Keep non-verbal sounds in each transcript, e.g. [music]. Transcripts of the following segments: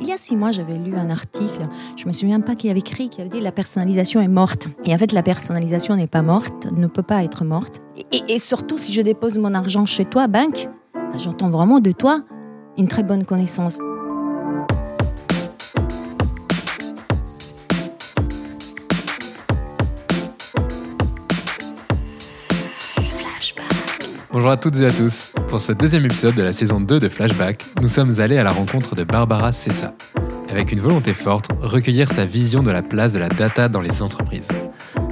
Il y a six mois, j'avais lu un article, je me souviens pas qui avait écrit, qui avait dit la personnalisation est morte. Et en fait, la personnalisation n'est pas morte, ne peut pas être morte. Et, et surtout, si je dépose mon argent chez toi, banque, j'entends vraiment de toi une très bonne connaissance. Bonjour à toutes et à tous. Pour ce deuxième épisode de la saison 2 de Flashback, nous sommes allés à la rencontre de Barbara Cessa. Avec une volonté forte, recueillir sa vision de la place de la data dans les entreprises.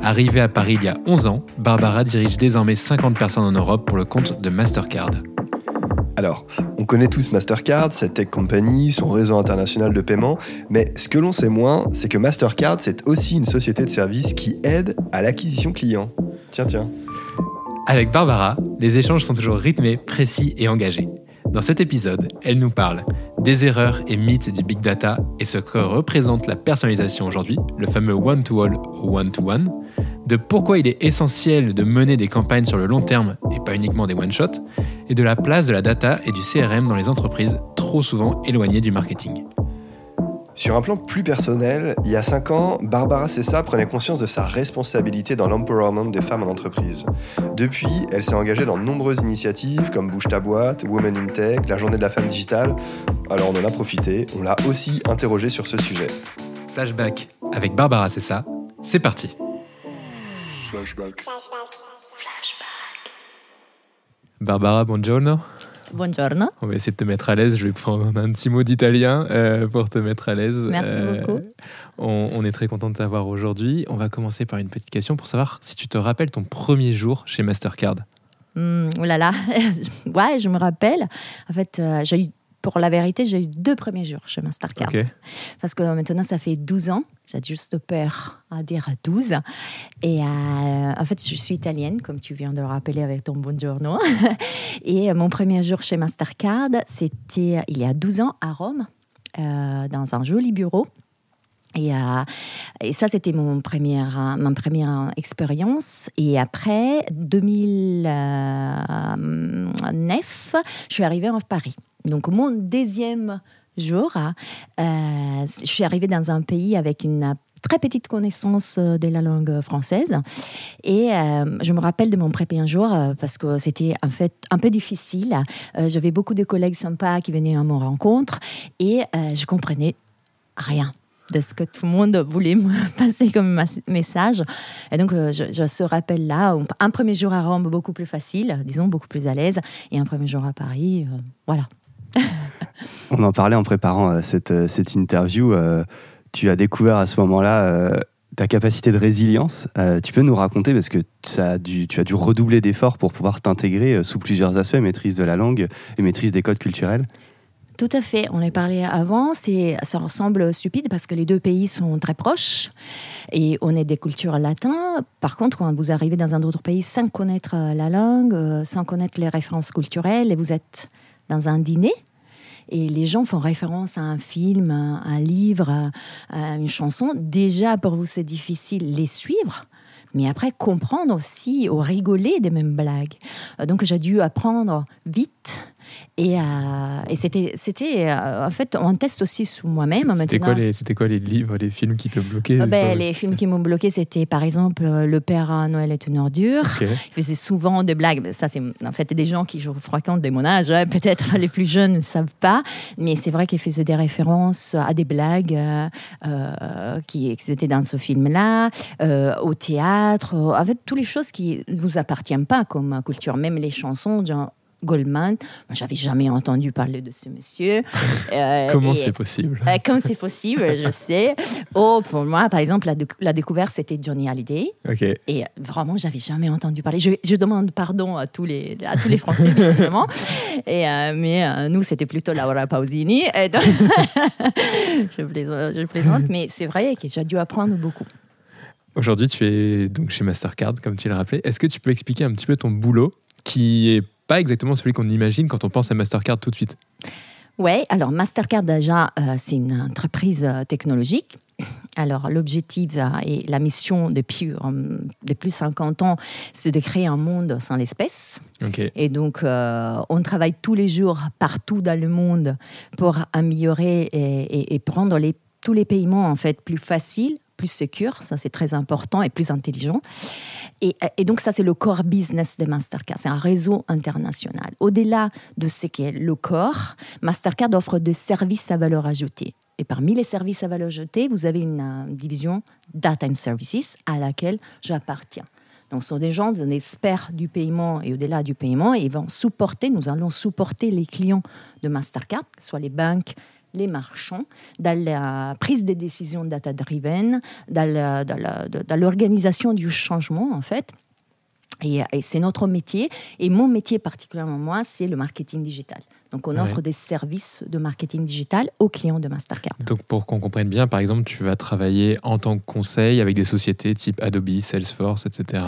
Arrivée à Paris il y a 11 ans, Barbara dirige désormais 50 personnes en Europe pour le compte de Mastercard. Alors, on connaît tous Mastercard, cette tech company, son réseau international de paiement, mais ce que l'on sait moins, c'est que Mastercard, c'est aussi une société de services qui aide à l'acquisition client. Tiens, tiens. Avec Barbara, les échanges sont toujours rythmés, précis et engagés. Dans cet épisode, elle nous parle des erreurs et mythes du big data et ce que représente la personnalisation aujourd'hui, le fameux one-to-all ou one-to-one, de pourquoi il est essentiel de mener des campagnes sur le long terme et pas uniquement des one-shots, et de la place de la data et du CRM dans les entreprises trop souvent éloignées du marketing. Sur un plan plus personnel, il y a 5 ans, Barbara Cessa prenait conscience de sa responsabilité dans l'empowerment des femmes en entreprise. Depuis, elle s'est engagée dans de nombreuses initiatives comme Bouge ta boîte, Women in Tech, la journée de la femme digitale. Alors on en a profité, on l'a aussi interrogée sur ce sujet. Flashback avec Barbara Cessa, c'est parti. Flashback. Barbara, buongiorno. Buongiorno. On va essayer de te mettre à l'aise. Je vais prendre un petit mot d'italien euh, pour te mettre à l'aise. Merci Euh, beaucoup. On, on est très content de t'avoir aujourd'hui. On va commencer par une petite question pour savoir si tu te rappelles ton premier jour chez Mastercard. Hmm, oh là là, ouais, je me rappelle. En fait, euh, j'ai eu, pour la vérité, j'ai eu deux premiers jours chez Mastercard. Parce que maintenant, ça fait 12 ans. J'ai juste peur à dire 12. Et euh, en fait, je suis italienne, comme tu viens de le rappeler avec ton buongiorno. [laughs] Et euh, mon premier jour chez Mastercard, c'était il y a 12 ans à Rome, euh, dans un joli bureau. Et, euh, et ça, c'était mon première, euh, ma première expérience. Et après, 2009, je suis arrivée en Paris. Donc, mon deuxième jour, euh, je suis arrivée dans un pays avec une très petite connaissance euh, de la langue française. Et euh, je me rappelle de mon premier jour euh, parce que c'était en fait un peu difficile. J'avais beaucoup de collègues sympas qui venaient à mon rencontre et je comprenais rien de ce que tout le monde voulait me [laughs] passer comme message. Et donc, je, je ce rappel-là, un premier jour à Rome, beaucoup plus facile, disons, beaucoup plus à l'aise, et un premier jour à Paris, voilà. On en parlait en préparant euh, cette, euh, cette interview. euh, tu as découvert à ce moment-là ta capacité de résilience. Tu peux nous raconter, parce que tu as dû redoubler d'efforts pour pouvoir t'intégrer sous plusieurs aspects, maîtrise de la langue et maîtrise des codes culturels. Tout à fait, on en parlait avant, ça ressemble stupide parce que les deux pays sont très proches et on est des cultures latines. Par contre, quand vous arrivez dans un autre pays sans connaître la langue, sans connaître les références culturelles, et vous êtes dans un dîner, et les gens font référence à un film, un, un livre, à, à une chanson, déjà pour vous c'est difficile les suivre. Mais après, comprendre aussi ou rigoler des mêmes blagues. Donc, j'ai dû apprendre vite. Et, euh, et c'était, c'était euh, en fait, on teste aussi sur moi-même. C'était maintenant. quoi, les, c'était quoi les livres, les films qui te bloquaient Ah ben, les films qui m'ont bloqué, c'était par exemple euh, Le Père Noël est une ordure. Ok. Il faisait souvent des blagues. Ça, c'est en fait des gens qui je fréquente de mon âge. hein. [laughs] Peut-être les plus jeunes ne savent pas, mais c'est vrai qu'il faisait des références à des blagues euh, euh, qui, étaient dans ce film-là, euh, au théâtre, euh, avec toutes les choses qui ne vous appartiennent pas comme culture, même les chansons. Genre, Goldman, moi j'avais jamais entendu parler de ce monsieur. [laughs] Euh, Comment c'est possible euh, comme c'est possible, je sais. [laughs] Oh, pour moi, par exemple, la, déc- la découverte, c'était Johnny Hallyday. Ok. Et euh, vraiment, j'avais jamais entendu parler. Je, je demande pardon à tous les, à tous les Français, évidemment. [laughs] Et, euh, mais nous, c'était plutôt Laura Pausini. Donc- je, plaisante, je plaisante, mais c'est vrai que j'ai dû apprendre beaucoup. Aujourd'hui, tu es donc chez Mastercard, comme tu l'as rappelé. Est-ce que tu peux expliquer un petit peu ton boulot qui est pas exactement celui qu'on imagine quand on pense à Mastercard tout de suite. Ouais, alors Mastercard déjà, euh, c'est une entreprise euh, technologique. Alors, l'objectif euh, et la mission depuis, depuis 50 ans, c'est de créer un monde sans l'espèce. Et donc, on travaille tous les jours partout dans le monde pour améliorer et, et- les, tous les paiements en fait plus faciles, plus sécures. Ça, c'est très important et plus intelligent. Et, et donc, ça, c'est le core business de Mastercard. C'est un réseau international. Au-delà de ce qu'est le core, Mastercard offre des services à valeur ajoutée. Et parmi les services à valeur ajoutée, vous avez une euh, division Data and Services à laquelle j'appartiens. Donc, ce sont des gens, des experts du paiement et au-delà du paiement, et ils vont supporter, nous allons supporter les clients de Mastercard, que ce soit les banques, les marchands, dans la prise de décisions data-driven, dans l'organisation du changement, en fait. Et, et c'est notre métier. Et mon métier, particulièrement moi, c'est le marketing digital. Donc, on Ouais. offre des services de marketing digital aux clients de Mastercard. Donc pour qu'on comprenne bien, par exemple, tu vas travailler en tant que conseil avec des sociétés type Adobe, Salesforce, etc.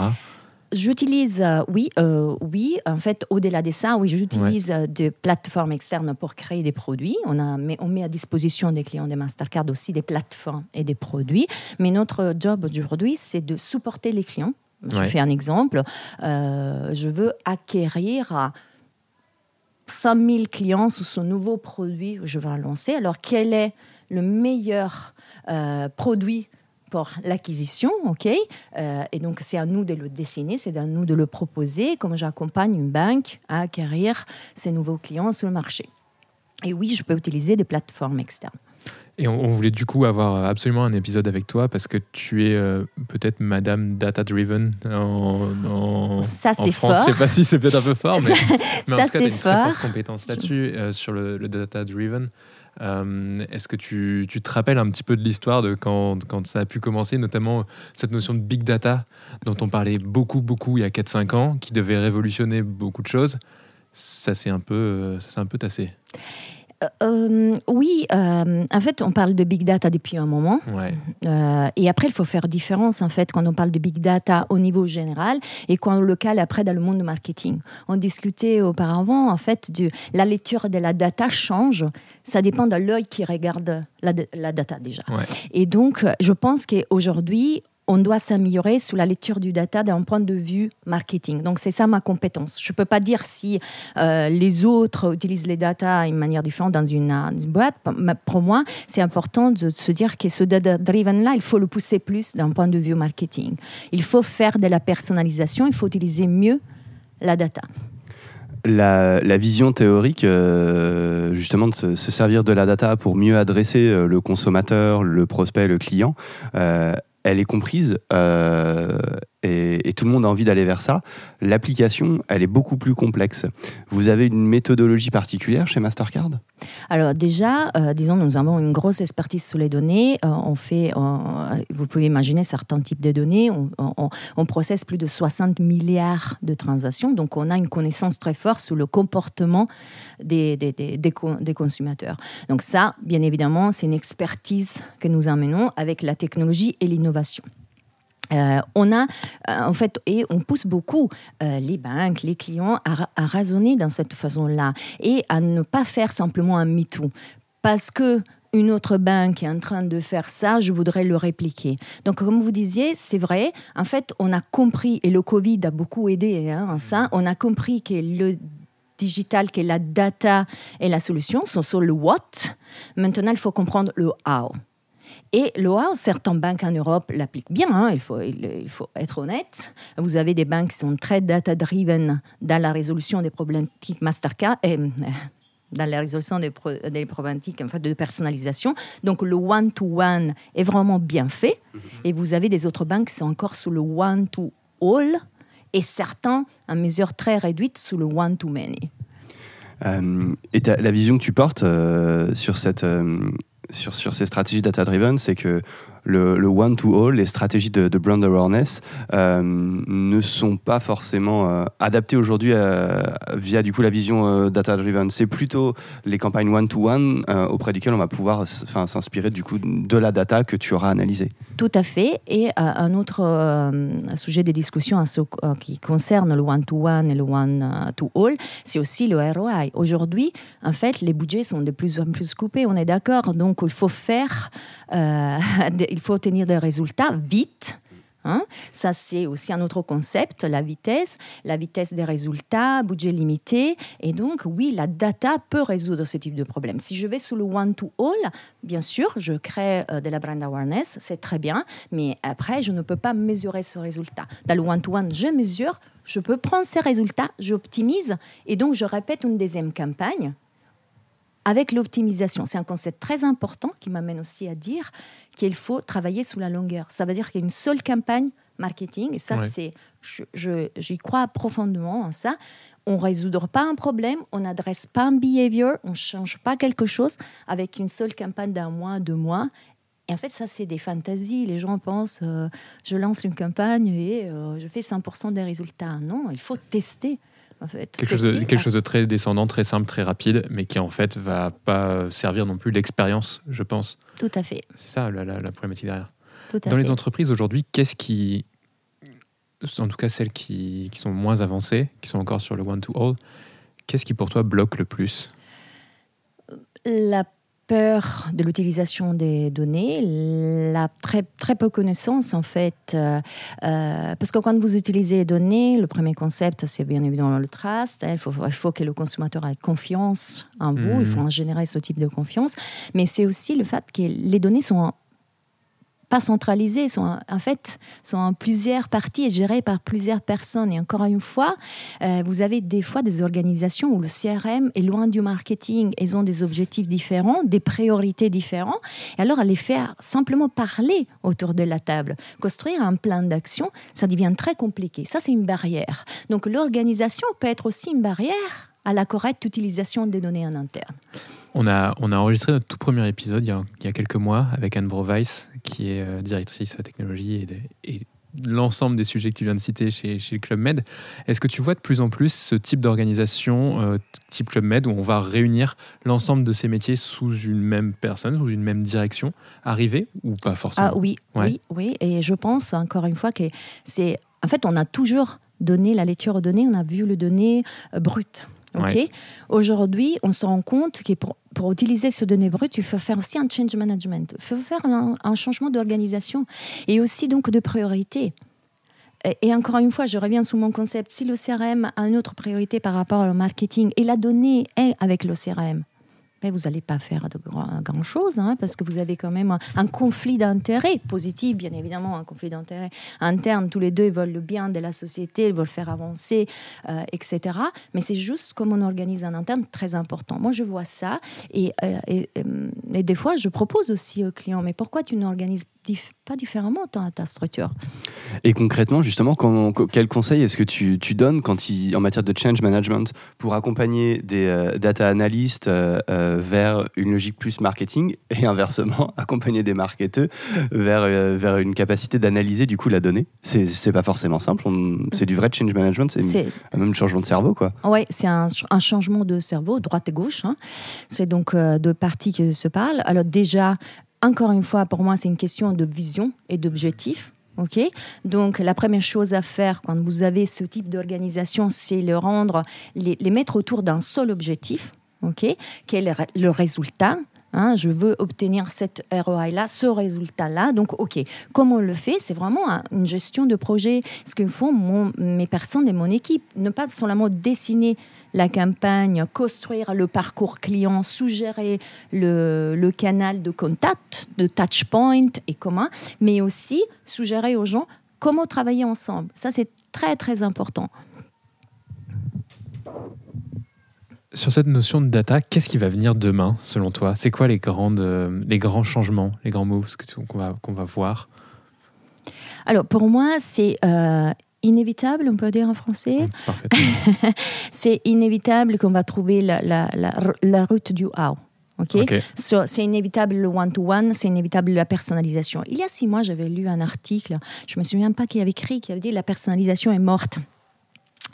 J'utilise, euh, oui, euh, oui, en fait, au-delà de ça, oui, j'utilise euh, des plateformes externes pour créer des produits. On, a, mais on met à disposition des clients de Mastercard aussi des plateformes et des produits. Mais notre job aujourd'hui, c'est de supporter les clients. Je Ouais. fais un exemple. Euh, je veux acquérir à 100 000 clients sous ce nouveau produit que je vais lancer. Alors, quel est le meilleur produit pour l'acquisition, ok Euh, Et donc, c'est à nous de le dessiner, c'est à nous de le proposer, comme j'accompagne une banque à acquérir ces nouveaux clients sur le marché. Et oui, je peux utiliser des plateformes externes. Et on, on voulait du coup avoir absolument un épisode avec toi parce que tu es euh, peut-être Madame Data Driven en, en, Ça, en c'est France. fort. Je sais pas si c'est peut-être un peu fort, [laughs] mais, mais en ça, tout cas, tu as une très forte fort. compétence là-dessus euh, sur le, le Data Driven. Euh, Est-ce que tu, tu te rappelles un petit peu de l'histoire de quand, quand ça a pu commencer, notamment cette notion de big data dont on parlait beaucoup, beaucoup il y a 4-5 ans, qui devait révolutionner beaucoup de choses? Ça s'est un peu, euh, ça un peu tassé. Euh, oui, euh, en fait, on parle de big data depuis un moment. Ouais. Euh, et après, il faut faire différence, en fait, quand on parle de big data au niveau général et quand on le cale après dans le monde du marketing. On discutait auparavant, en fait, de la lecture de la data change. Ça dépend de l'œil qui regarde la, la data déjà. Ouais. Et donc, je pense qu'aujourd'hui, on doit s'améliorer sous la lecture du data d'un point de vue marketing. Donc, c'est ça ma compétence. Je ne peux pas dire si euh, les autres utilisent les data d'une manière différente dans une, une boîte. Pour moi, c'est important de se dire que ce data-driven-là, il faut le pousser plus d'un point de vue marketing. Il faut faire de la personnalisation, il faut utiliser mieux la data. La, vision théorique, euh, justement, de se, se servir de la data pour mieux adresser euh, le consommateur, le prospect, le client, elle est comprise euh, et, tout le monde a envie d'aller vers ça. L'application, elle est beaucoup plus complexe. Vous avez une méthodologie particulière chez Mastercard? Alors déjà, euh, disons, nous avons une grosse expertise sur les données. Euh, on fait, euh, vous pouvez imaginer certains types de données. On, on, processe plus de 60 milliards de transactions, donc on a une connaissance très forte sur le comportement des, des consommateurs. Donc ça, bien évidemment, c'est une expertise que nous amenons avec la technologie et l'innovation. Euh, on a, euh, en fait, et on pousse beaucoup euh, les banques, les clients à, à, raisonner dans cette façon-là et à ne pas faire simplement un MeToo. Parce que une autre banque est en train de faire ça, je voudrais le répliquer. Donc, comme vous disiez, c'est vrai, en fait, on a compris, et le Covid a beaucoup aidé hein, ça, on a compris que le digital, que la data et la solution sont sur le what. Maintenant, il faut comprendre le how. Et le how, certaines banques en Europe l'appliquent bien, hein, il, faut, il, il, faut être honnête. Vous avez des banques qui sont très data-driven dans la résolution des problématiques Mastercard, et, dans la résolution des, pro, des problématiques en fait, de personnalisation. Donc le one-to-one -one est vraiment bien fait. Mm -hmm. Et vous avez des autres banques qui sont encore sous le one-to-all, et certains, en mesure très réduite, sous le one-to-many. Euh, et la vision que tu portes euh, sur cette euh, sur, sur, ces stratégies data-driven, c'est que le, le one-to-all, les stratégies de, brand awareness, euh, ne sont pas forcément euh, adaptées aujourd'hui euh, via du coup la vision data-driven. C'est plutôt les campagnes one-to-one auprès duquel on va pouvoir s'inspirer du coup de la data que tu auras analysée. Tout à fait. Et un autre sujet de discussion qui concerne le one-to-one et le one-to-all, c'est aussi le ROI. Aujourd'hui, en fait, les budgets sont de plus en plus coupés, on est d'accord. Donc, il faut faire [laughs] des il faut obtenir des résultats vite. Hein. Ça, c'est aussi un autre concept, la vitesse, la vitesse des résultats, budget limité. Et donc, oui, la data peut résoudre ce type de problème. Si je vais sous le one-to-all, bien sûr, je crée euh, de la brand awareness, c'est très bien, mais après, je ne peux pas mesurer ce résultat. Dans le one-to-one, je mesure, je peux prendre ces résultats, j'optimise, et donc je répète une deuxième campagne avec l'optimisation. C'est un concept très important qui m'amène aussi à dire qu'il faut travailler sous la longueur. Ça veut dire qu'il y a une seule campagne marketing, et ça, c'est, j'y crois profondément en ça. On ne résout pas un problème, on n'adresse pas un behavior, on ne change pas quelque chose avec une seule campagne d'un mois, deux mois. Et en fait, ça, c'est des fantasies. Les gens pensent, euh, je lance une campagne et euh, je fais 100% des résultats. Non, il faut tester quelque, chose de, quelque chose de très descendant, très simple, très rapide, mais qui en fait va pas servir non plus l'expérience, je pense. Tout à fait. C'est ça la, problématique derrière. Dans les entreprises aujourd'hui, qu'est-ce qui, en tout cas celles qui, qui, sont moins avancées, qui sont encore sur le one-to-all, qu'est-ce qui pour toi bloque le plus? La peur de l'utilisation des données, la très, très peu connaissance en fait, euh, euh, parce que quand vous utilisez les données, le premier concept c'est bien évidemment le trust, hein, il, faut, il faut que le consommateur ait confiance en vous, il faut en générer ce type de confiance, mais c'est aussi le fait que les données sont pas centralisés, sont en fait sont en plusieurs parties et gérés par plusieurs personnes. Et encore une fois, euh, vous avez des fois des organisations où le CRM est loin du marketing, ils ont des objectifs différents, des priorités différentes. Et alors, les faire simplement parler autour de la table, construire un plan d'action, ça devient très compliqué. Ça, c'est une barrière. Donc, l'organisation peut être aussi une barrière à la correcte utilisation des données en interne. On a, on a enregistré notre tout premier épisode il y a, il y a quelques mois avec Anne Brovice, qui est euh, directrice technologie et, et l'ensemble des sujets que tu viens de citer chez, chez le Club Med. Est-ce que tu vois de plus en plus ce type d'organisation, euh, type Club Med, où on va réunir l'ensemble de ces métiers sous une même personne, sous une même direction, arriver ou pas forcément? Ah oui, oui, oui. Et je pense encore une fois que c'est... En fait, on a toujours donné la lecture aux données, on a vu le données Aujourd'hui, on se rend compte que pour, pour, utiliser ce données brut, il faut faire aussi un change management. Il faut faire un, changement d'organisation et aussi donc de priorité. Et, et, encore une fois, je reviens sur mon concept. Si le CRM a une autre priorité par rapport au marketing et la donnée est avec le CRM, mais vous n'allez pas faire de grand-chose, hein, parce que vous avez quand même un, conflit d'intérêts, positif bien évidemment, un conflit d'intérêts interne, tous les deux ils veulent le bien de la société, ils veulent faire avancer, euh, etc. Mais c'est juste comme on organise un interne très important. Moi je vois ça, et, euh, euh, et, des fois je propose aussi aux clients, mais pourquoi tu n'organises pas différemment ta, ta structure? Et concrètement, justement, quel conseil est-ce que tu, donnes quand en matière de change management pour accompagner des data analysts euh, vers une logique plus marketing et inversement, [laughs] accompagner des marketeurs vers, vers une capacité d'analyser du coup la donnée C'est pas forcément simple, c'est du vrai change management, c'est même changement de cerveau. quoi. Oui, c'est un, un, changement de cerveau, droite et gauche. Hein. C'est donc deux parties qui se parlent. Alors déjà, encore une fois, pour moi, c'est une question de vision et d'objectif. ok? Donc, la première chose à faire quand vous avez ce type d'organisation, c'est le rendre, les, mettre autour d'un seul objectif. Ok Quel est le résultat Hein, je veux obtenir cette ROI-là, ce résultat-là. Donc, OK, comment on le fait? C'est vraiment une gestion de projet. Ce que font mes personnes et mon équipe. Ne pas seulement dessiner la campagne, construire le parcours client, suggérer le, le canal de contact, de touch point et comment, mais aussi suggérer aux gens comment travailler ensemble. Ça, c'est très, très important. Sur cette notion de data, qu'est-ce qui va venir demain, selon toi? C'est quoi les, grandes, euh, les grands changements, les grands moves qu'on va, qu'on va voir? Alors, pour moi, c'est euh, inévitable, on peut dire en français. Mmh, [laughs] c'est inévitable qu'on va trouver la, la, la, route du how. ok? C'est inévitable le one-to-one, c'est inévitable la personnalisation. Il y a six mois, j'avais lu un article, je me souviens pas qui avait écrit, qui avait dit la personnalisation est morte.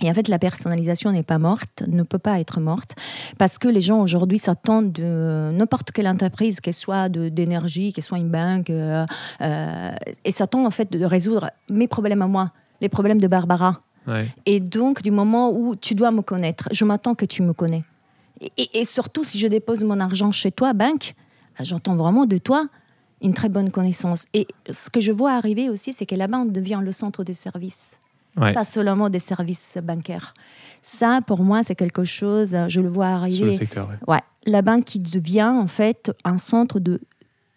Et en fait, la personnalisation n'est pas morte, ne peut pas être morte, parce que les gens aujourd'hui s'attendent de n'importe quelle entreprise, qu'elle soit d'énergie, qu'elle soit une banque, euh, euh, et s'attendent en fait de résoudre mes problèmes à moi, les problèmes de Barbara. Et donc, du moment où tu dois me connaître, je m'attends que tu me connais. Et, et, surtout, si je dépose mon argent chez toi, banque, j'entends vraiment de toi une très bonne connaissance. Et ce que je vois arriver aussi, c'est que la banque devient le centre de services, Ouais. pas seulement des services bancaires. Ça, pour moi, c'est quelque chose, je le vois Sur le arriver. secteur, ouais. Ouais, la banque qui devient en fait un centre de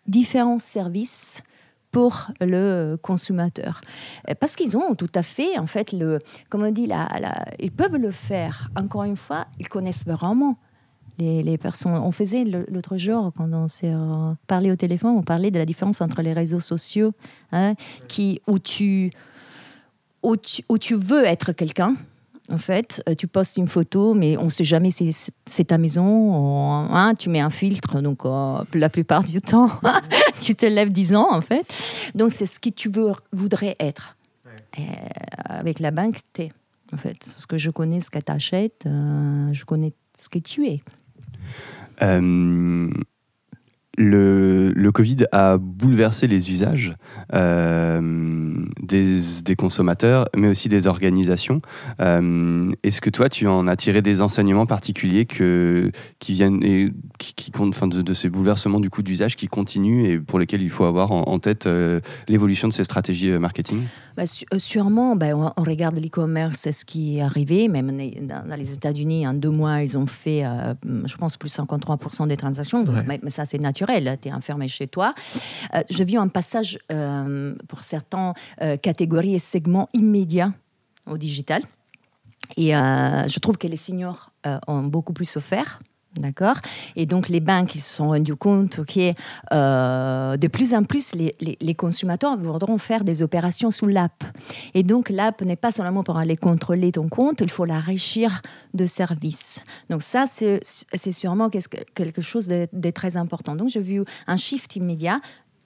différents services pour le consommateur. Euh, Parce qu'ils ont tout à fait, en fait, le, comme on dit, la, la- ils peuvent le faire. Encore une fois, ils connaissent vraiment les, les personnes. On faisait l'autre jour, quand on s'est euh, parlé au téléphone, on parlait de la différence entre les réseaux sociaux, hein, qui, où, tu, où, tu, où tu veux être quelqu'un. En fait, Euh, tu postes une photo, mais on ne sait jamais si c'est- ta maison. on- hein, tu mets un filtre, donc euh, la plupart du temps, [laughs] tu te lèves 10 ans, en fait. Donc, c'est ce que tu veux, voudrais être. Et, euh, avec la banque, t'es, en fait. Parce que je connais ce que tu achètes, je connais ce que tu es. Euh, le, le Covid a bouleversé les usages euh, des, des consommateurs, mais aussi des organisations. Euh, Est-ce que toi, tu en as tiré des enseignements particuliers que, qui viennent et qui, qui comptent, enfin, de, de ces bouleversements du coup d'usage qui continuent et pour lesquels il faut avoir en, en tête euh, l'évolution de ces stratégies marketing? Bah, sûrement, ben, on, on regarde l'e-commerce, c'est ce qui est arrivé. Même dans, les États-Unis, en deux mois, ils ont fait, je pense, plus 53% des transactions. Donc, Ouais. mais, mais ça, c'est naturel. Tu es enfermé chez toi. Euh, je vis un passage euh, pour certaines euh, catégories et segments immédiats au digital. Et je trouve que les seniors ont beaucoup plus offert. D'accord Et donc, les banques, ils se sont rendus compte que euh, de plus en plus, les, consommateurs voudront faire des opérations sous l'app. Et donc, l'app n'est pas seulement pour aller contrôler ton compte, il faut l'enrichir de services. Donc, ça, c'est sûrement quelque chose de très important. Donc, j'ai vu un shift immédiat.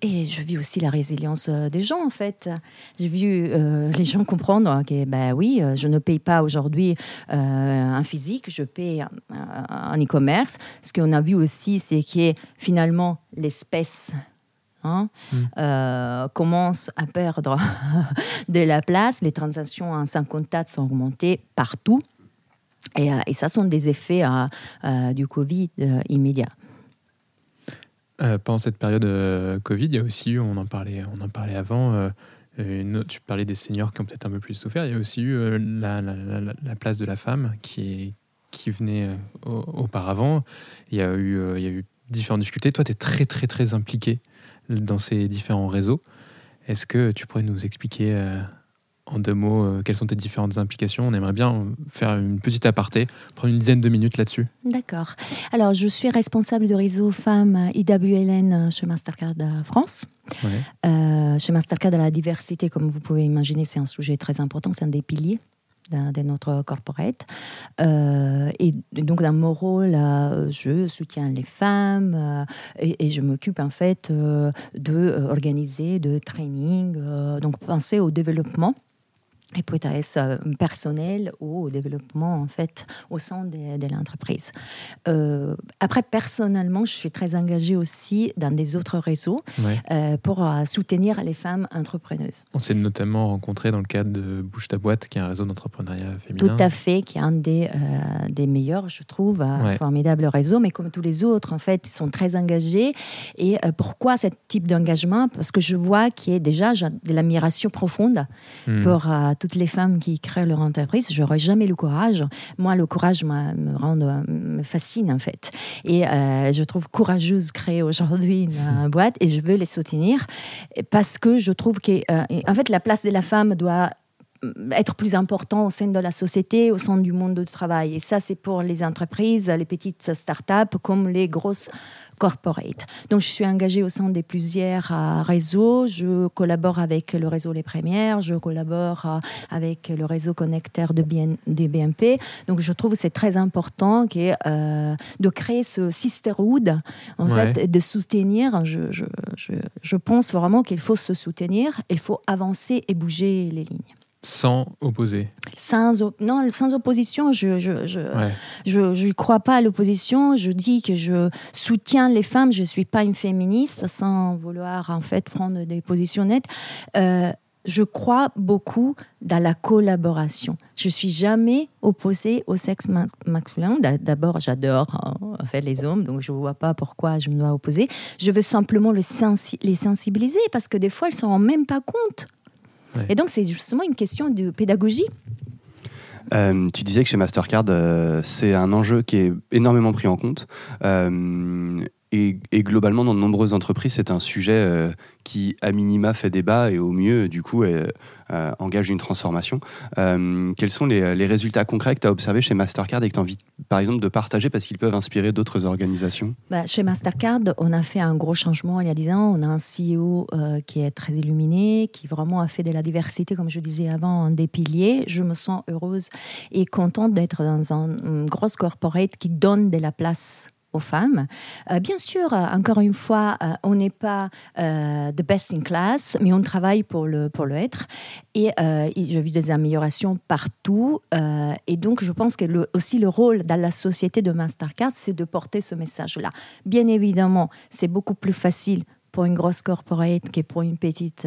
Et je vis aussi la résilience euh, des gens, en fait. J'ai vu euh, [laughs] les gens comprendre que, ben oui, euh, je ne paye pas aujourd'hui euh, un physique, je paye un- e-commerce. Ce qu'on a vu aussi, c'est que finalement, l'espèce hein, euh, commence à perdre [laughs] de la place. Les transactions en sans contact sont augmentées partout. Et, et ça sont des effets euh, euh, du Covid immédiat. Euh, pendant cette période euh, Covid, il y a aussi eu, on en parlait, on en parlait avant, euh, tu parlais des seniors qui ont peut-être un peu plus souffert, il y a aussi eu euh, la, la- la- la place de la femme qui, venait au- auparavant. Il y, a eu, il y a eu différentes difficultés. Toi, tu es très, très, très impliqué dans ces différents réseaux. Est-ce que tu pourrais nous expliquer en deux mots euh, quelles sont tes différentes implications? On aimerait bien faire une petite aparté, prendre une dizaine de minutes là-dessus. D'accord. Alors, je suis responsable du réseau femmes IWLN chez Mastercard euh, France. Ouais. Euh, chez Mastercard, la diversité, comme vous pouvez imaginer, c'est un sujet très important, c'est un des piliers de, de notre corporate. Euh, et donc, dans mon rôle, euh, je soutiens les femmes euh, et, et je m'occupe en fait euh, de euh, organiser de training, euh, donc penser au développement et peut-être personnel ou au développement en fait au sein de, de l'entreprise. Euh, après, personnellement, je suis très engagée aussi dans des autres réseaux Ouais. euh, pour euh, soutenir les femmes entrepreneuses. On s'est notamment rencontrés dans le cadre de Bouge ta boîte, qui est un réseau d'entrepreneuriat féminin. Tout à fait, qui est un des, euh, des meilleurs, je trouve, un Ouais. formidable réseau, mais comme tous les autres, en fait, ils sont très engagés. Et pourquoi ce type d'engagement? Parce que je vois qu'il y a déjà de l'admiration profonde Hmm. pour toutes les femmes qui créent leur entreprise. J'aurais jamais le courage. Moi, le courage me, euh, me fascine en fait. Et euh, je trouve courageuse créer aujourd'hui une euh, boîte et je veux les soutenir parce que je trouve que, en fait, la place de la femme doit être plus important au sein de la société, au sein du monde du travail. Et ça, c'est pour les entreprises, les petites startups comme les grosses corporates. Donc, je suis engagée au sein de plusieurs euh, réseaux. Je collabore avec le réseau Les Premières, je collabore euh, avec le réseau connecteur de, BN de BNP. Donc, je trouve que c'est très important que, euh, de créer ce sisterhood, en Ouais. fait, de soutenir. Je, je, je, je pense vraiment qu'il faut se soutenir, il faut avancer et bouger les lignes. Sans opposer. Sans, op- non, sans opposition, je je, je, Ouais. je, je crois pas à l'opposition. Je dis que je soutiens les femmes. Je suis pas une féministe, sans vouloir en fait prendre des positions nettes. Euh, je crois beaucoup dans la collaboration. Je suis jamais opposée au sexe masculin. D'abord, j'adore en fait, les hommes, donc je ne vois pas pourquoi je me dois opposer. Je veux simplement les, sensibiliser parce que des fois, elles ne s'en rendent même pas compte. Et donc, c'est justement une question de pédagogie. Euh, tu disais que chez Mastercard, euh, c'est un enjeu qui est énormément pris en compte. Euh, et, globalement, dans de nombreuses entreprises, c'est un sujet euh, qui, à minima, fait débat et au mieux, du coup, euh, engage une transformation. Euh, quels sont les, résultats concrets que tu as observés chez Mastercard et que tu as envie, par exemple, de partager parce qu'ils peuvent inspirer d'autres organisations? Bah, Chez Mastercard, on a fait un gros changement il y a 10 ans. On a un CEO qui est très illuminé, qui vraiment a fait de la diversité, comme je disais avant, des piliers. Je me sens heureuse et contente d'être dans une grosse corporate qui donne de la place aux femmes. Euh, bien sûr, euh, encore une fois, euh, on n'est pas the best in class, mais on travaille pour le, pour le être. Et j'ai vu des améliorations partout. et donc, je pense que le, aussi le rôle dans la société de Mastercard, c'est de porter ce message-là. Bien évidemment, c'est beaucoup plus facile pour une grosse corporate que pour une petite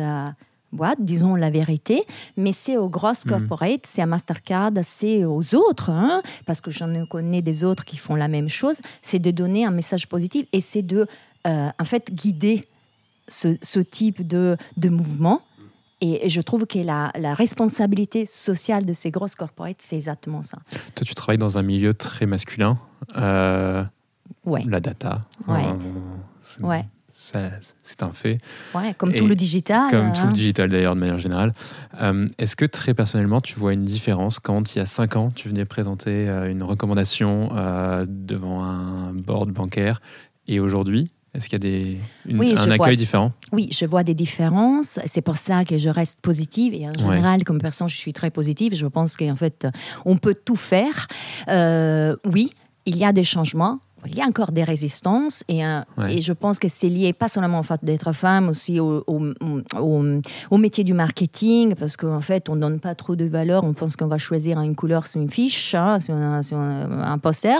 disons la vérité, mais c'est aux grosses mhm. corporates, c'est à Mastercard, c'est aux autres, hein, parce que j'en connais des autres qui font la même chose, c'est de donner un message positif et c'est de, euh, en fait, guider ce, type de, de mouvement. Et, je trouve que la, la, responsabilité sociale de ces grosses corporates, c'est exactement ça. Toi, tu travailles dans un milieu très masculin. Euh, ouais. La data. Ouais. Euh, ouais c'est un fait. Ouais, comme tout le digital. Comme tout le hein. digital d'ailleurs, de manière générale. Euh, est-ce que très personnellement, tu vois une différence quand il y a 5 ans, tu venais présenter euh, une recommandation euh, devant un board bancaire et aujourd'hui est-ce qu'il y a des, un accueil différent? Oui, je vois des différences. C'est pour ça que je reste positive. Et en général, comme personne, je suis très positive. Je pense qu'en fait, on peut tout faire. oui, il y a des changements il y a encore des résistances et, et je pense que c'est lié pas seulement au fait d'être femme, aussi au, au, métier du marketing, parce qu'en fait, on donne pas trop de valeur. On pense qu'on va choisir une couleur sur une fiche, hein, sur, un, poster.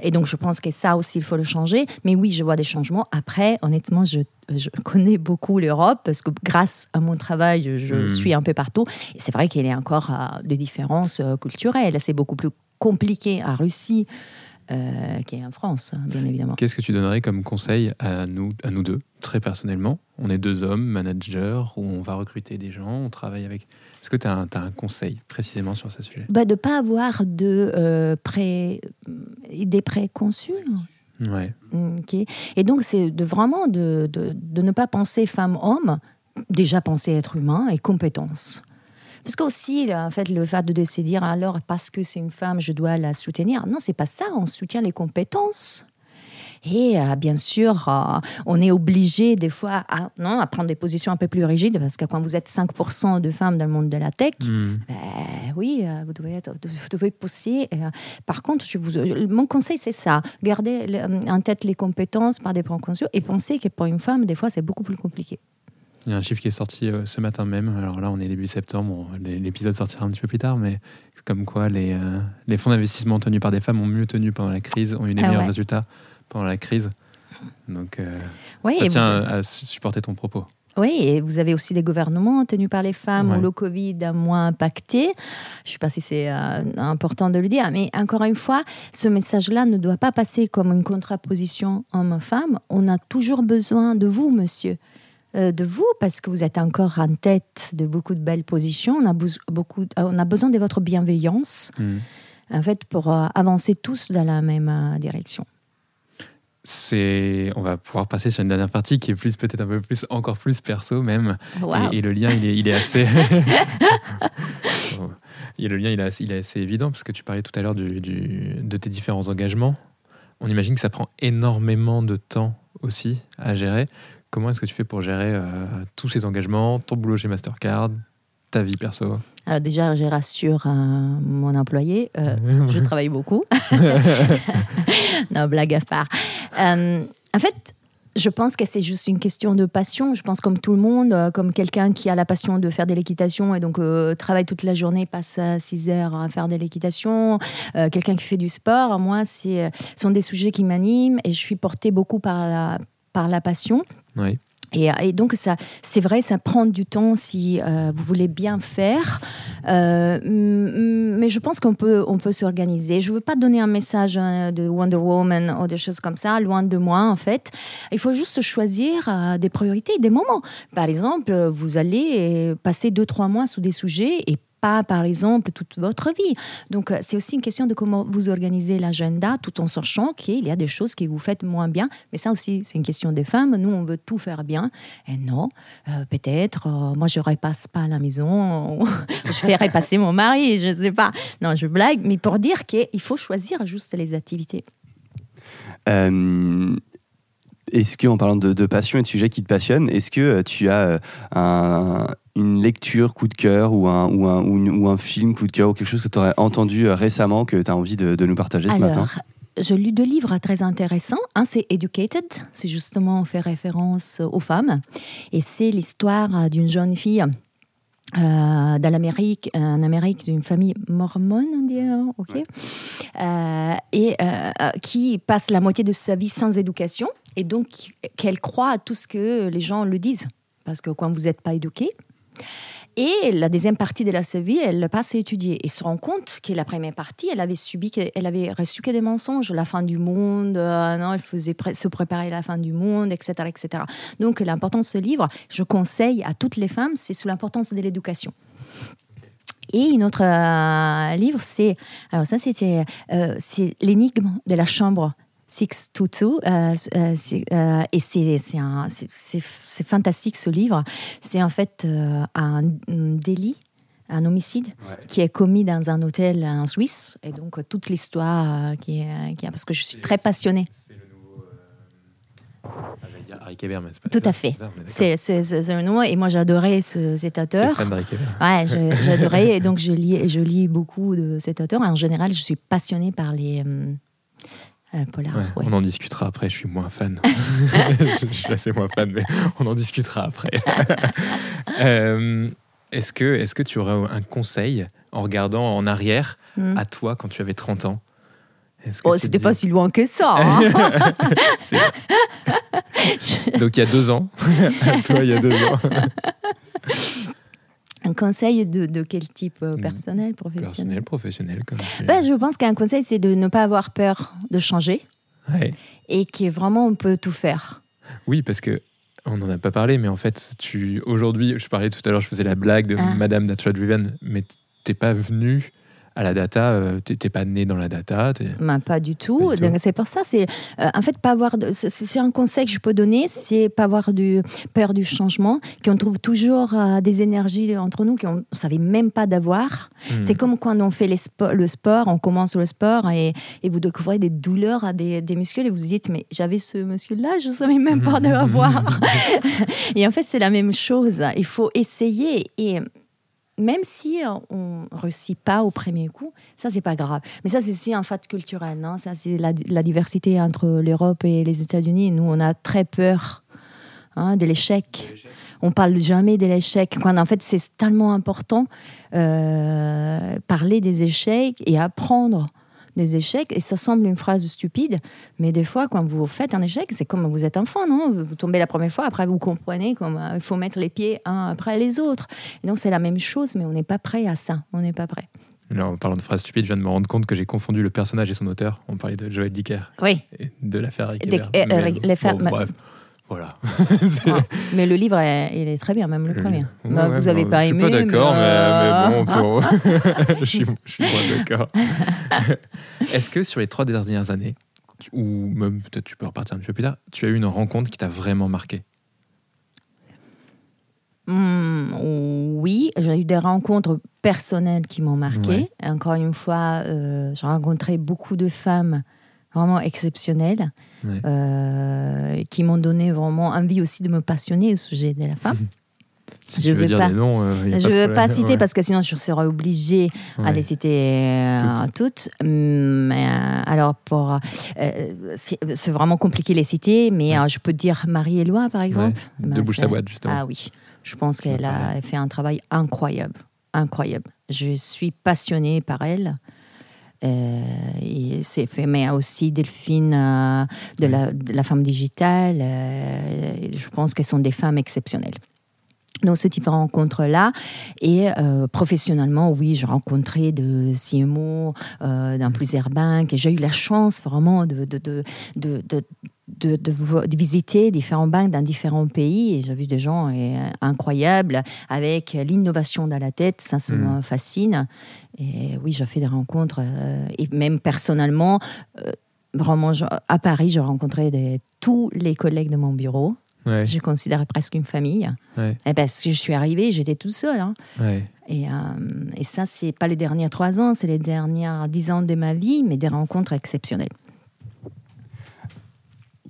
Et donc, je pense que ça aussi, il faut le changer. Mais oui, je vois des changements. Après, honnêtement, je je connais beaucoup l'Europe parce que grâce à mon travail, je hmm. suis un peu partout. Et c'est vrai qu'il y a encore euh, des différences euh, culturelles. C'est beaucoup plus compliqué à Russie euh, qui est en France, bien évidemment. Qu'est-ce que tu donnerais comme conseil à nous, à nous deux, très personnellement? On est deux hommes, managers, où on va recruter des gens, on travaille avec... Est-ce que tu as, un conseil précisément sur ce sujet? Bah, De ne pas avoir de, euh, pré... idées préconçues. Ouais. Et donc, c'est de vraiment de, de, de ne pas penser femme-homme, déjà penser être humain et compétence. Parce qu'aussi, en fait, le fait de se dire alors parce que c'est une femme, je dois la soutenir. Non, c'est pas ça. On soutient les compétences. Et euh, bien sûr, euh, on est obligé des fois à, non, à prendre des positions un peu plus rigides parce que quand vous êtes 5% de femmes dans le monde de la tech, hmm. ben, oui, euh, vous devez, être, vous devez pousser. par contre, je vous, mon conseil, c'est ça. Gardez en tête les compétences par des points conscients et pensez que pour une femme, des fois, c'est beaucoup plus compliqué. Il y a un chiffre qui est sorti euh, ce matin même. Alors là, on est début septembre. L'épisode sortira un petit peu plus tard, mais comme quoi les, euh, les fonds d'investissement tenus par des femmes ont mieux tenu pendant la crise, ont eu des ah meilleurs résultats pendant la crise. Donc, euh, ça tient à supporter ton propos. Oui, et vous avez aussi des gouvernements tenus par les femmes où le Covid a moins impacté. Je ne sais pas si c'est important de le dire, mais encore une fois, ce message-là ne doit pas passer comme une contraposition homme-femme. On a toujours besoin de vous, monsieur. Euh, de vous parce que vous êtes encore en tête de beaucoup de belles positions. On a, beaucoup, on a besoin de votre bienveillance, hmm. en fait, pour euh, avancer tous dans la même euh, direction. C'est, on va pouvoir passer sur une dernière partie qui est plus peut-être un peu plus, encore plus perso même. Et, le lien, il est, il est assez. et le lien, il est, il est assez [laughs] évident parce que tu parlais tout à l'heure du, de tes différents engagements. On imagine que ça prend énormément de temps aussi à gérer. Comment est-ce que tu fais pour gérer euh, tous ces engagements, ton boulot chez Mastercard, ta vie perso? Alors déjà, je rassure euh, mon employé, euh, [laughs] je travaille beaucoup. [laughs] non, blague à part. en fait, je pense que c'est juste une question de passion. Je pense comme tout le monde, comme quelqu'un qui a la passion de faire de l'équitation et donc travaille toute la journée, passe 6 heures à faire de l'équitation, quelqu'un qui fait du sport. Moi, ce sont des sujets qui m'animent et je suis portée beaucoup par la, par la passion. Et, et, donc, ça, c'est vrai, ça prend du temps si euh, vous voulez bien faire. Euh, mais je pense qu'on peut, on peut s'organiser. Je ne veux pas donner un message euh, de Wonder Woman ou des choses comme ça, loin de moi, en fait. Il faut juste choisir euh, des priorités, des moments. Par exemple, vous allez passer deux, trois mois sous des sujets et pas, par exemple, toute votre vie. Donc, euh, c'est aussi une question de comment vous organisez l'agenda tout en sachant qu'il y a des choses que vous faites moins bien. Mais ça aussi, c'est une question des femmes. Nous, on veut tout faire bien. Et non, euh, peut-être, euh, moi, je repasse pas la maison. [laughs] je ferai passer mon mari, je ne sais pas. Non, je blague. Mais pour dire qu'il faut choisir juste les activités. est-ce que, en parlant de, de, passion et de sujets qui te passionnent, est-ce que tu as un, une lecture coup de cœur ou un, ou, un, ou, un film coup de cœur ou quelque chose que tu aurais entendu euh, récemment que tu as envie de, nous partager ce matin? Je lis deux livres très intéressants. Un, c'est Educated, c'est justement fait référence aux femmes. Et c'est l'histoire d'une jeune fille euh, dans l'Amérique, en Amérique, d'une famille mormone, on dit, ok, euh, et euh, qui passe la moitié de sa vie sans éducation, et donc qu'elle croit à tout ce que les gens le disent, parce que quand vous n'êtes pas éduqué, et la deuxième partie de la sa vie, elle passe à étudier et se rend compte que la première partie, elle avait subi, elle avait reçu que des mensonges, la fin du monde, euh, non, elle faisait se préparer la fin du monde, etc., etc. Donc l'importance de ce livre, je conseille à toutes les femmes, c'est sous l'importance de l'éducation. Et une autre euh, livre, c'est alors ça c'était euh, c'est l'énigme de la chambre Six Tutu. Euh, euh, euh, et c'est fantastique ce livre. C'est en fait un, délit un homicide qui est commis dans un hôtel en Suisse. Et donc, toute l'histoire qui, est, qui Parce que je suis très passionnée. C'est le nouveau. Harry Kéber, mais pas Tout à fait. C'est le nouveau. Et moi, j'adorais ce, cet auteur. Ouais, [laughs] j'adorais. et donc, je lis, je lis beaucoup de cet auteur. en général, je suis passionnée par les. Euh, on en discutera après, je suis moins fan. [laughs] [laughs] je, suis assez moins fan, mais on en discutera après. [laughs] Euh, est-ce, que, est que tu aurais un conseil en regardant en arrière hmm. à toi quand tu avais 30 ans? Oh, c'était pas si loin que ça. Hein. Donc il y a deux ans. à toi, il y a deux ans. Un conseil de, quel type euh, Personnel, professionnel Personnel, professionnel. Comme ben, je pense qu'un conseil, c'est de ne pas avoir peur de changer. Et que vraiment, on peut tout faire. Oui, parce que on n'en a pas parlé, mais en fait, tu aujourd'hui, je parlais tout à l'heure, je faisais la blague de ah. Madame Data Driven, mais t'es pas venu à la data, euh, tu n'es pas né dans la data bah, Pas du tout. C'est pour ça, c'est euh, en fait pas avoir. C'est un conseil que je peux donner, c'est pas avoir du peur du changement, qu'on trouve toujours euh, des énergies entre nous qu'on ne savait même pas d'avoir. Hmm. C'est comme quand on fait les le sport, on commence le sport et, et vous découvrez des douleurs à des, des, muscles et vous vous dites mais j'avais ce muscle-là, je ne savais même pas [laughs] de l'avoir. [laughs] et en fait c'est la même chose. Il faut essayer et même si on ne réussit pas au premier coup, ça, c'est pas grave. Mais ça, c'est aussi un fait culturel. Non ça, c'est la, diversité entre l'Europe et les États-Unis. Nous, on a très peur hein, de l'échec. On parle jamais de l'échec. Quand en fait, c'est tellement important euh, parler des échecs et apprendre des échecs. Et ça semble une phrase stupide, mais des fois, quand vous faites un échec, c'est comme vous êtes enfant, non? Vous tombez la première fois, après vous comprenez qu'il il faut mettre les pieds un après les autres. Et donc c'est la même chose, mais on n'est pas prêt à ça. On n'est pas prêt. en parlant de phrase stupide, je viens de me rendre compte que j'ai confondu le personnage et son auteur. On parlait de Joël Dicker. Oui. Et de l'affaire Bref. Voilà. [laughs] Ah, mais le livre, il est très bien, même le premier. Bah, vous n'avez pas aimé. Je suis pas d'accord, mais, bon, [laughs] [laughs] je, suis, je suis pas d'accord. Est-ce que sur les trois dernières années, ou même peut-être tu peux repartir un petit peu plus tard, tu as eu une rencontre qui t'a vraiment marqué? Hmm, Oui, j'ai eu des rencontres personnelles qui m'ont marqué. Encore une fois, euh, j'ai rencontré beaucoup de femmes vraiment exceptionnelles. Euh, qui m'ont donné vraiment envie aussi de me passionner au sujet de la femme. [laughs] Si je ne veux dire pas, des noms, euh, je veux pas citer parce que sinon je serais obligée à les citer euh, toutes. Mais alors pour c'est vraiment compliqué les citer, mais je peux dire Marie-Éloi par exemple. de ben, bouche à boîte justement. Ah oui, je pense qu'elle a fait un travail incroyable, incroyable. Je suis passionnée par elle. Euh, et c'est fait, mais aussi Delphine euh, de, la, de la femme digitale. euh, je pense qu'elles sont des femmes exceptionnelles. Donc, ce type de rencontre-là. Et euh, professionnellement, oui, j'ai rencontré de CMO euh, dans plusieurs banques. Et j'ai eu la chance vraiment de, de, de, de, de- visiter différentes banques dans différents pays. Et j'ai vu des gens euh, incroyables avec l'innovation dans la tête. Ça, ça Mm. me fascine. Et oui, j'ai fait des rencontres. euh, et même personnellement, euh, vraiment, je- à Paris, j'ai rencontré des- tous les collègues de mon bureau. Ouais, Je considère presque une famille. ouais, Eh ben, si je suis arrivée, j'étais tout seul. hein. ouais. Et, euh, et ça, c'est pas les derniers trois ans, c'est les dernières dix ans de ma vie, mais des rencontres exceptionnelles.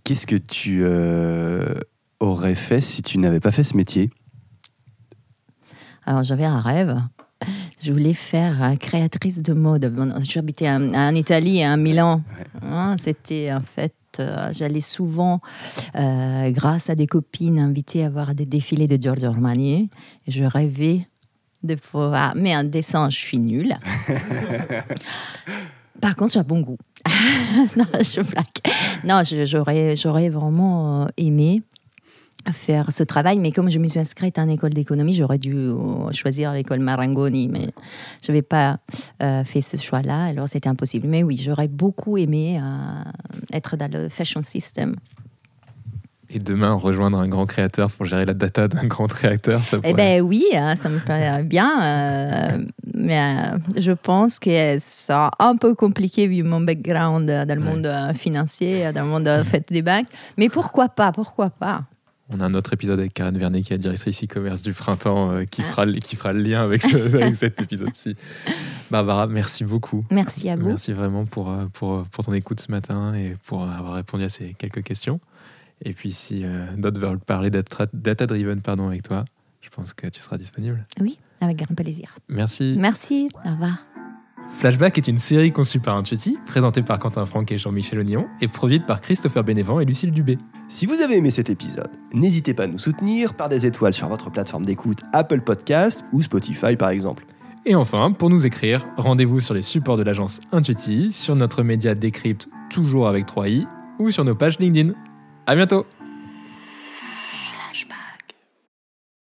Qu'est-ce que tu euh, aurais fait si tu n'avais pas fait ce métier? Alors, j'avais un rêve. Je voulais faire euh, créatrice de mode. J'habitais en, Italie, à Milan. Hein, C'était en fait, euh, j'allais souvent, euh, grâce à des copines invitées à voir des défilés de Giorgio Armani. Et je rêvais de pouvoir. Mais en dessin, je suis nulle. [laughs] Par contre, j'ai un bon goût. [laughs] non, je blague. Non, j'aurais, vraiment euh, aimé faire ce travail, mais comme je me suis inscrite en école d'économie, j'aurais dû euh, choisir l'école Marangoni, mais je n'avais pas euh, fait ce choix-là, alors c'était impossible. Mais oui, j'aurais beaucoup aimé être dans le fashion system. Et demain, rejoindre un grand créateur pour gérer la data d'un grand créateur, ça pourrait... Eh bien oui, hein, ça me paraît [laughs] bien, euh, mais euh, je pense que ça sera un peu compliqué vu mon background euh, dans le Ouais. monde financier, dans le monde fait des banques. Mais pourquoi pas, pourquoi pas? On a un autre épisode avec Karen Vernet, qui est la directrice e-commerce du printemps, euh, Ah. qui, fera, le- qui fera le lien avec, ce- [laughs] avec cet épisode-ci. Barbara, merci beaucoup. Merci à vous. Merci vraiment pour, pour, pour ton écoute ce matin et pour avoir répondu à ces quelques questions. Et puis, si euh, d'autres veulent parler d'être data-driven pardon, avec toi, je pense que tu seras disponible. Oui, avec grand plaisir. Merci. Merci, au revoir. Flashback est une série conçue par Intuiti, présentée par Quentin Franck et Jean-Michel Ognon, et produite par Christopher Bénévent et Lucille Dubé. Si vous avez aimé cet épisode, n'hésitez pas à nous soutenir par des étoiles sur votre plateforme d'écoute Apple Podcast ou Spotify par exemple. Et enfin, pour nous écrire, rendez-vous sur les supports de l'agence Intuiti, sur notre média Décrypte, toujours avec 3i, ou sur nos pages LinkedIn. À bientôt.